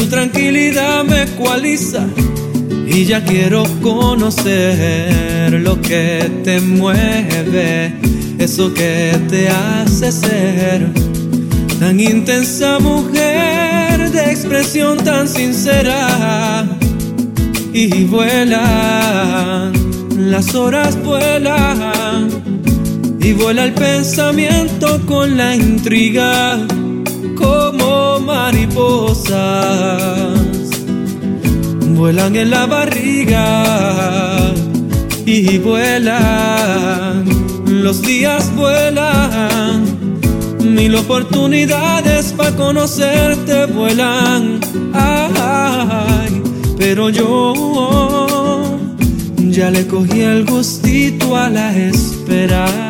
tu tranquilidad me cualiza y ya quiero conocer lo que te mueve, eso que te hace ser tan intensa mujer de expresión tan sincera. Y vuela, las horas vuelan y vuela el pensamiento con la intriga mariposas vuelan en la barriga y vuelan, los días vuelan, mil oportunidades para conocerte vuelan, ay, pero yo ya le cogí el gustito a la espera.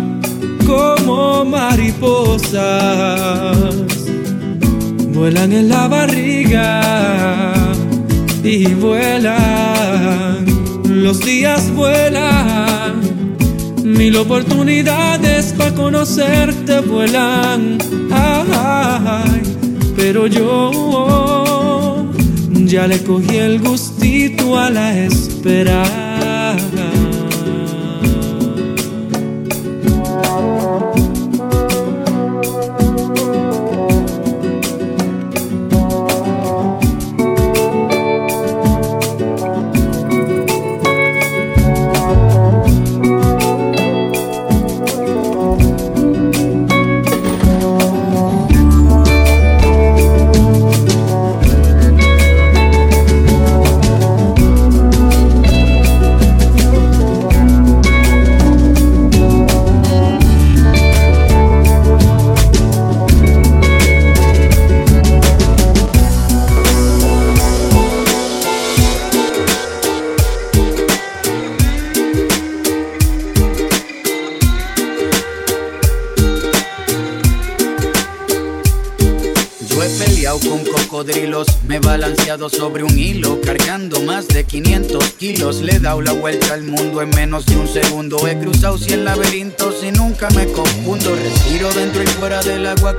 como mariposas, vuelan en la barriga y vuelan, los días vuelan, mil oportunidades para conocerte vuelan, ay, pero yo ya le cogí el gustito a la espera.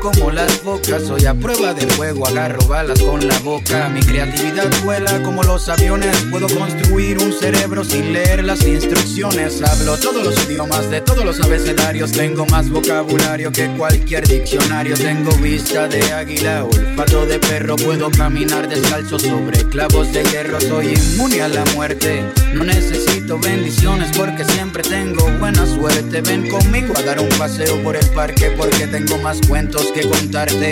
Como las focas. Soy a prueba del fuego, agarro balas con la boca. Mi creatividad vuela como los aviones. Puedo construir un cerebro sin leer las instrucciones. Hablo todos los idiomas de todos los abecedarios. Tengo más vocabulario que cualquier diccionario. Tengo vista de águila, olfato de perro. Puedo caminar descalzo sobre clavos de hierro. Soy inmune a la muerte. No necesito bendiciones porque siempre tengo buena suerte. Ven conmigo a dar un paseo por el parque porque tengo más cuentos que contarte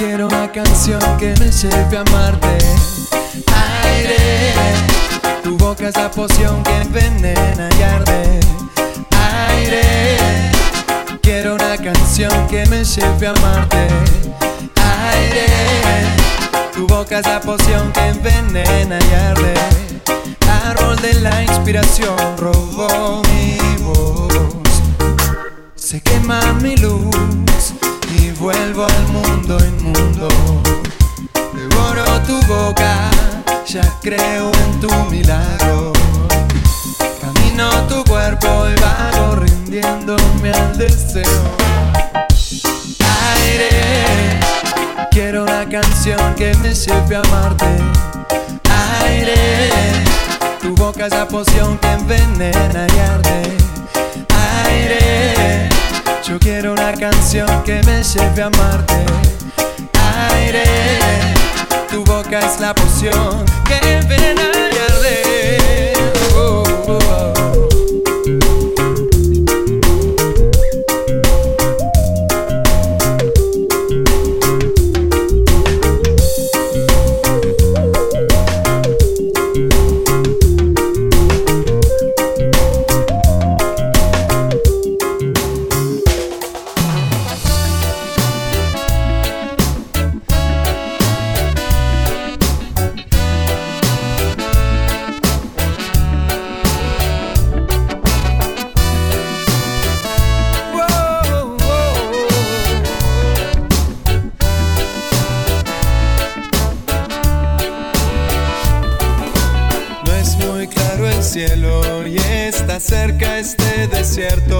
Quiero una canción que me lleve a amarte. Aire, tu boca es la poción que envenena y arde. Aire, quiero una canción que me lleve a amarte. Aire, tu boca es la poción que envenena y arde. Árbol de la inspiración robó mi voz. Se quema mi luz y vuelvo al creo en tu milagro. Camino tu cuerpo y vago rindiéndome al deseo. Aire, quiero una canción que me lleve a amarte. Aire, tu boca es la poción que envenena y arde. Aire, yo quiero una canción que me lleve a amarte. Aire, tu boca es la poción desierto.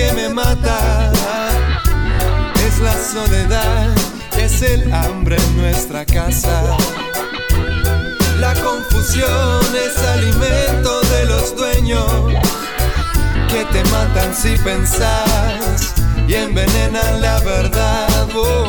que me mata. Es la soledad, es el hambre en nuestra casa. La confusión es alimento de los dueños que te matan si pensás y envenenan la verdad. Oh,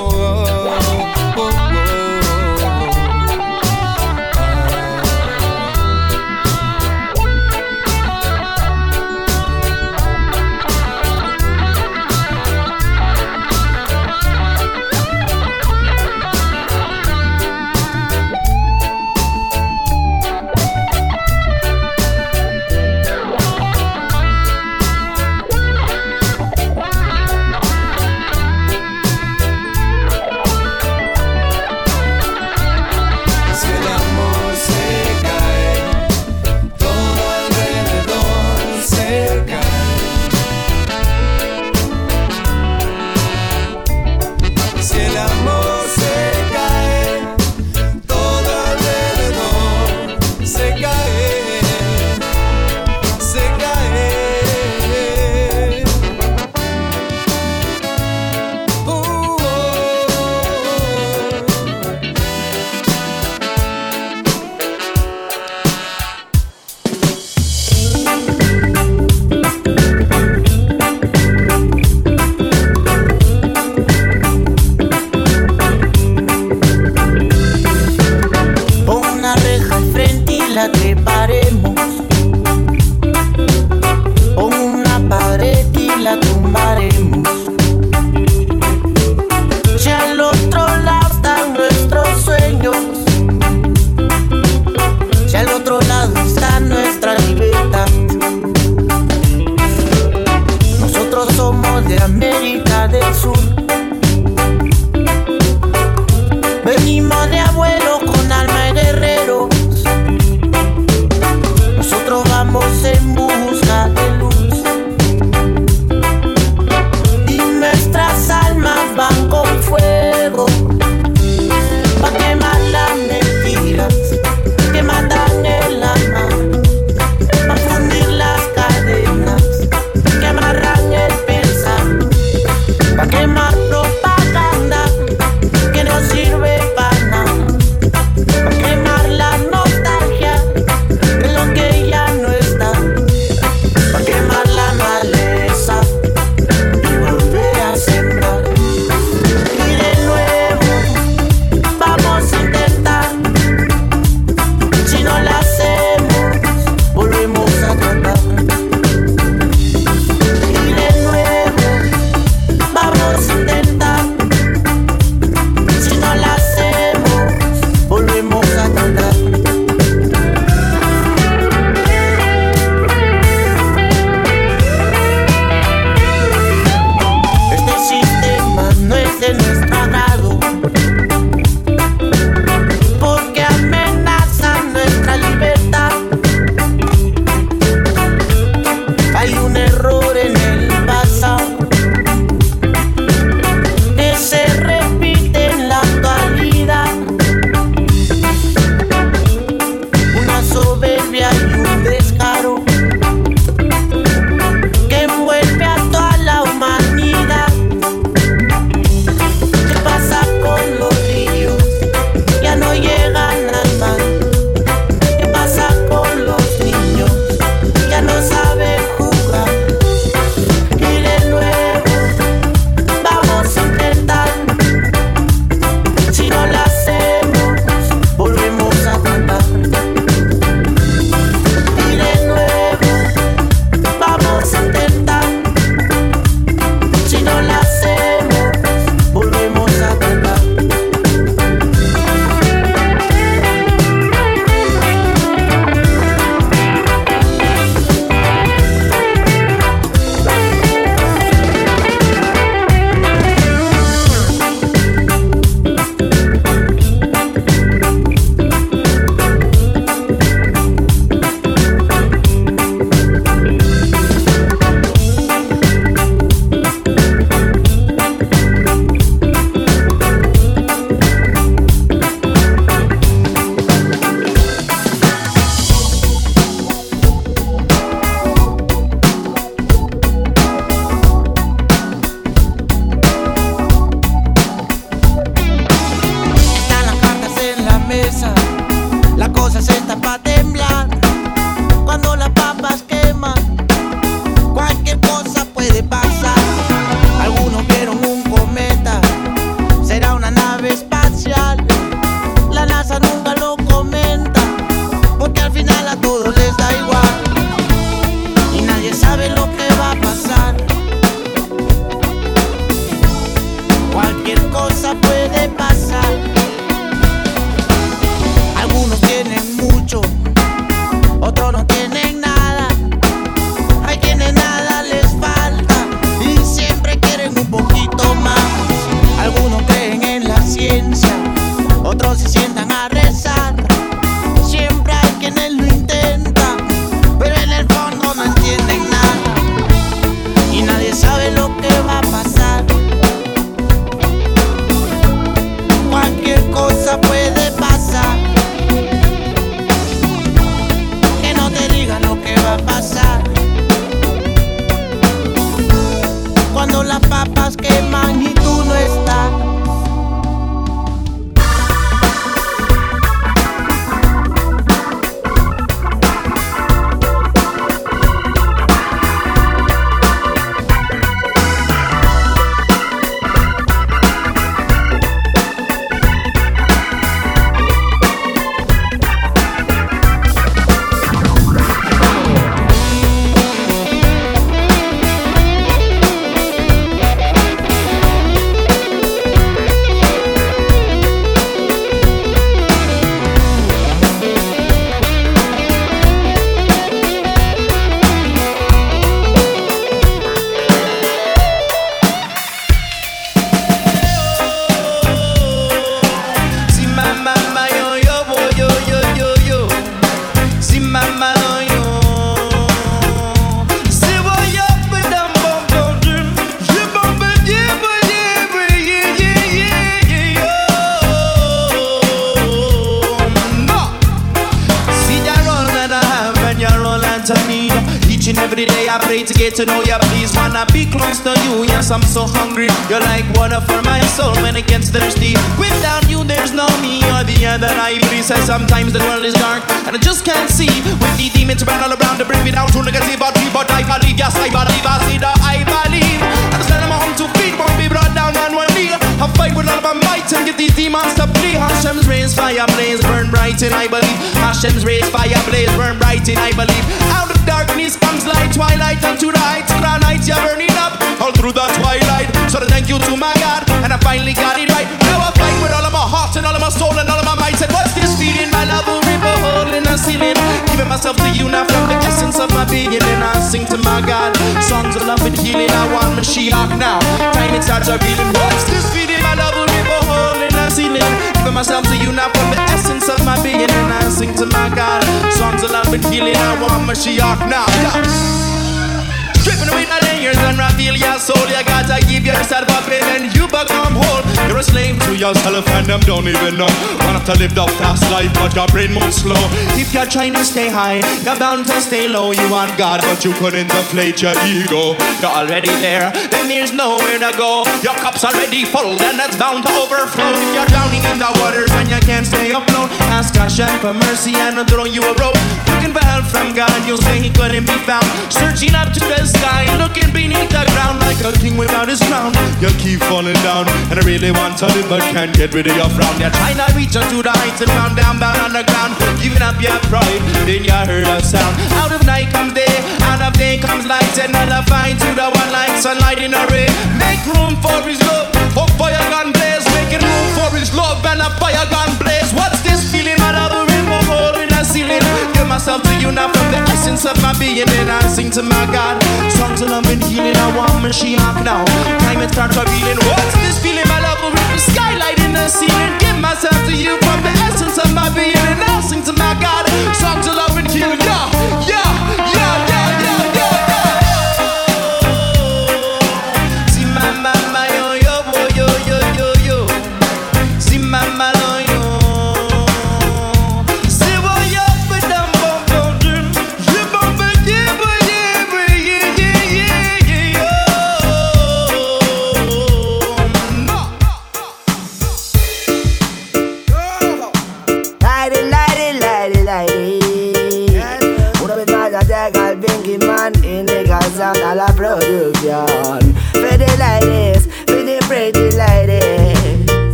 rays, fire blaze, burn bright and I believe. Hashem's rays, fire blaze, burn bright and I believe. Out of darkness comes light, twilight unto the heights. Crown heights, you're burning up all through the twilight. So I thank you to my God, and I finally got it right. Now I fight with all of my heart and all of my soul and all of my might. And what's this feeling? My love will rip a hole in the ceiling. Giving myself to you now from the essence of my being. And I sing to my God songs of love and healing. I want Mashiach now. Time it starts revealing. What's this feeling? My love Giving myself to you now from the essence of my being. And I sing to my God songs of love and healing. I want my Mashiach now. Yeah. Stripping away the layers and reveal your soul. You gotta give yourself up and you become whole. You're a slave to yourself and them don't even know. Want to live the fast life, but your brain moves slow. If you're trying to stay high, you're bound to stay low. You want God, but you couldn't deflate your ego. You're already there, then there's nowhere to go. Your cup's already full, then it's bound to overflow. If you're drowning in the waters and you can't stay afloat, ask Hashem for mercy and I'll throw you a rope. Looking for help from God, you'll say He couldn't be found. Searching up to the sky, looking beneath the ground like a king without his crown. You keep falling down, and I really want to live, but can't get rid of your frown. You're trying to reach up to the heights and found down, bound on the ground. Giving up your pride, then you heard a sound. Out of night comes day, out of day comes light, and I'll find to the one like sunlight in a ray. Make room for his love, for fire gun blaze. Making room for his love and a fire gun blaze. What's this feeling? My love, a river hole in the ceiling. Give myself to you now from the essence of my being, and I sing to my God. Songs of love and healing, I want Mashiach now. Time it starts revealing. What's this feeling? My love will rip the skylight in the ceiling. Give myself to you from the essence of my being, and I sing to my God. Songs of love and healing, yeah, yeah,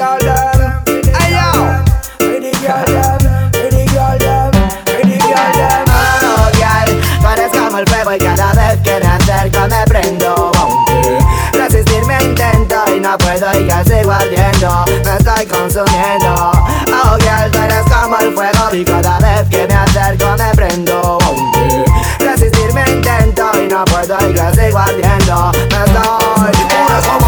girl them Hey yo girl them, girl them, girl them Oh, girl, tú eres como el fuego y cada vez que me acerco me prendo resistirme intento y no puedo y ya sigo ardiendo. Me estoy consumiendo Oh, girl, tú eres como el fuego y cada vez que me acerco me prendo resistirme intento y no puedo y ya sigo ardiendo Me estoy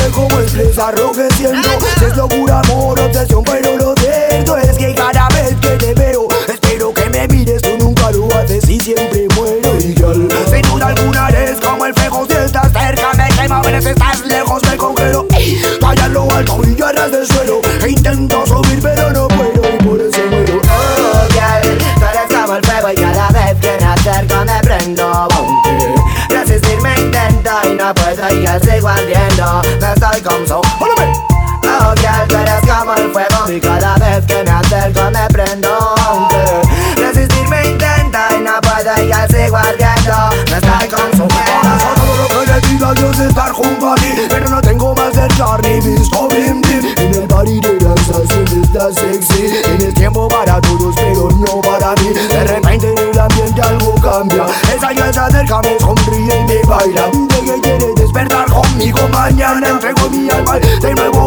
sé cómo expresar lo que siento Si es locura, amor, obsesión, pero lo cierto Es que cada vez que te veo Espero que me mires, tú nunca lo haces y siempre muero y girl Sin duda alguna eres como el fuego Si estás cerca me quema, pero si estás lejos me congelo. En lo alto y a ras del suelo. Intento subir pero no sigo ardiendo Me estoy consumiendo Oh, girl, tú eres como el fuego y cada vez que me acerco me prendo. Aunque resistirme intento y no puedo y ya sigo ardiendo Me estoy consumiendo Todo lo que le diga Dios es estar junto a ti Pero no tengo más cercar ni visto blim blim En el party de danza siempre estás sexy Tienes tiempo para todos pero no para mí. De repente en el ambiente algo cambia Esa ya se acerca, me sonríe y me baila. Dice que quiere despertar conmigo mañana Entrego mi alma. De nuevo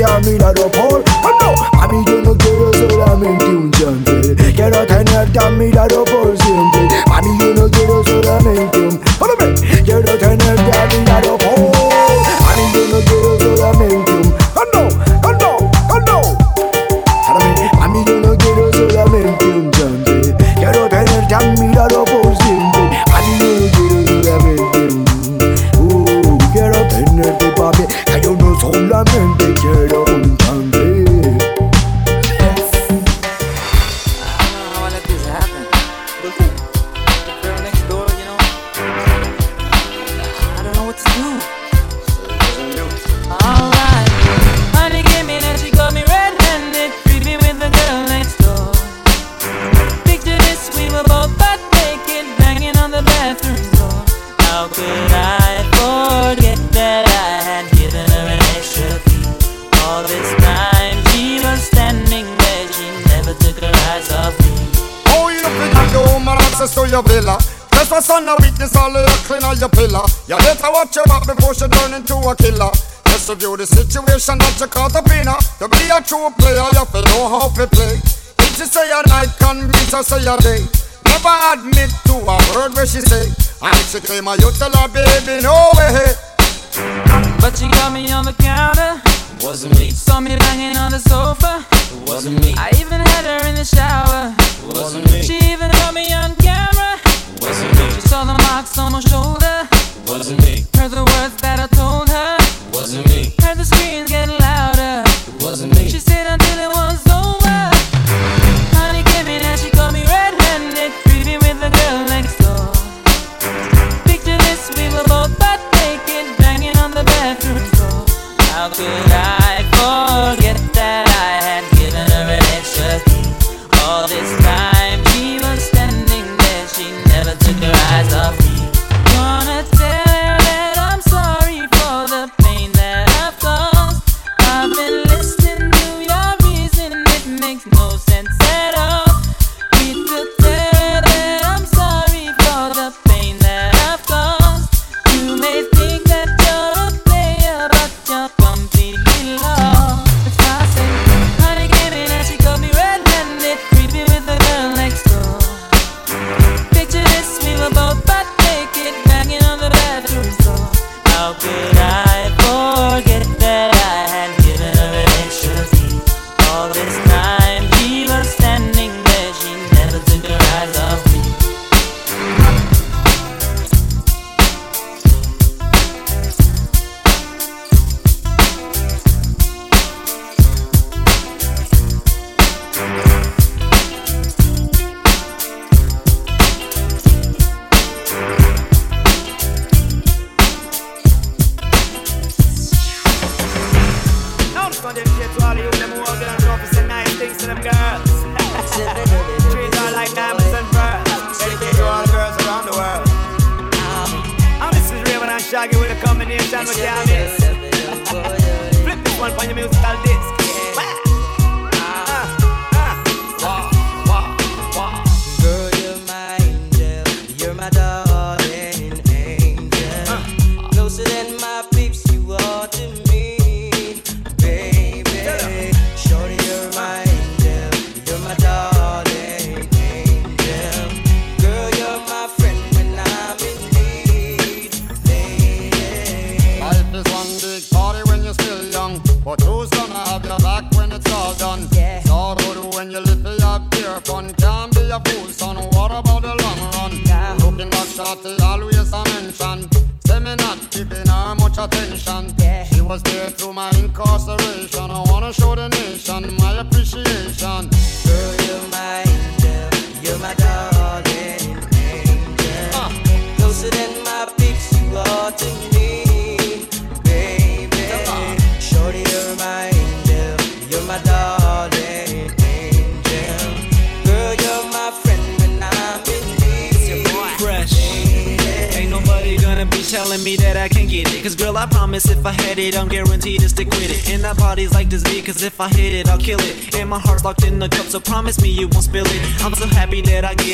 te ha mirado por no, ¡A mí yo no quiero solamente un chante Quiero tenerte a mi lado por teacher say a day. Never admit to a word where she say. I she claim I used to love baby no way. But she got me on the counter. Wasn't me. Saw me banging on the sofa. It wasn't me. I even had her in the shower. It wasn't me. She even had me on camera. It wasn't me. She saw the marks on my shoulder. It wasn't me. Heard the words that I told her. It wasn't me. Heard the screams getting louder. It wasn't me. She how could I?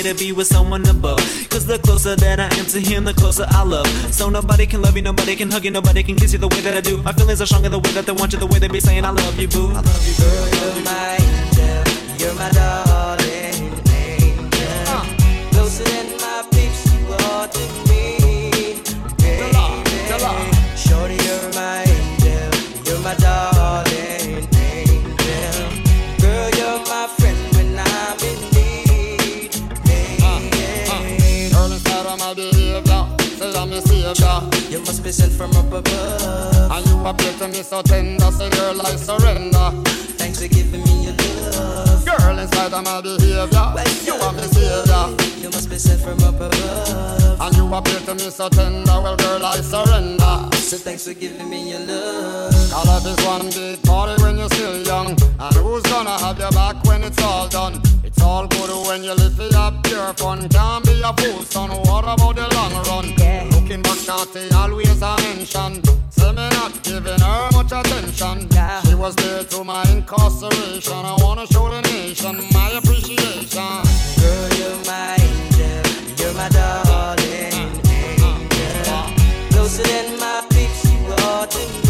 To be with someone above. Cause the closer that I am to him, the closer I love. So nobody can love you, nobody can hug you, nobody can kiss you the way that I do. My feelings are stronger the way that they want you, the way they be saying I love you, boo. I love you, Girl, you're my angel, you're my darling so tender, say girl, I surrender. Thanks for giving me your love. Girl, in spite of my behavior, you are my savior. You must be sent from up above. And you appear to me so tender, well, girl, I surrender. So thanks for giving me your love. Call up is one big party when you're still young. And who's gonna have your back when it's all done? all good when you live it up pure fun. Can't be a fool, son. What about the long run? Yeah. Looking back, shawty, always I mention. Say me not giving her much attention. Yeah. She was there to my incarceration. I wanna show the nation my appreciation. Girl, you're my angel. You're my darling uh, uh, uh, angel. Closer than my peeps, you are to me.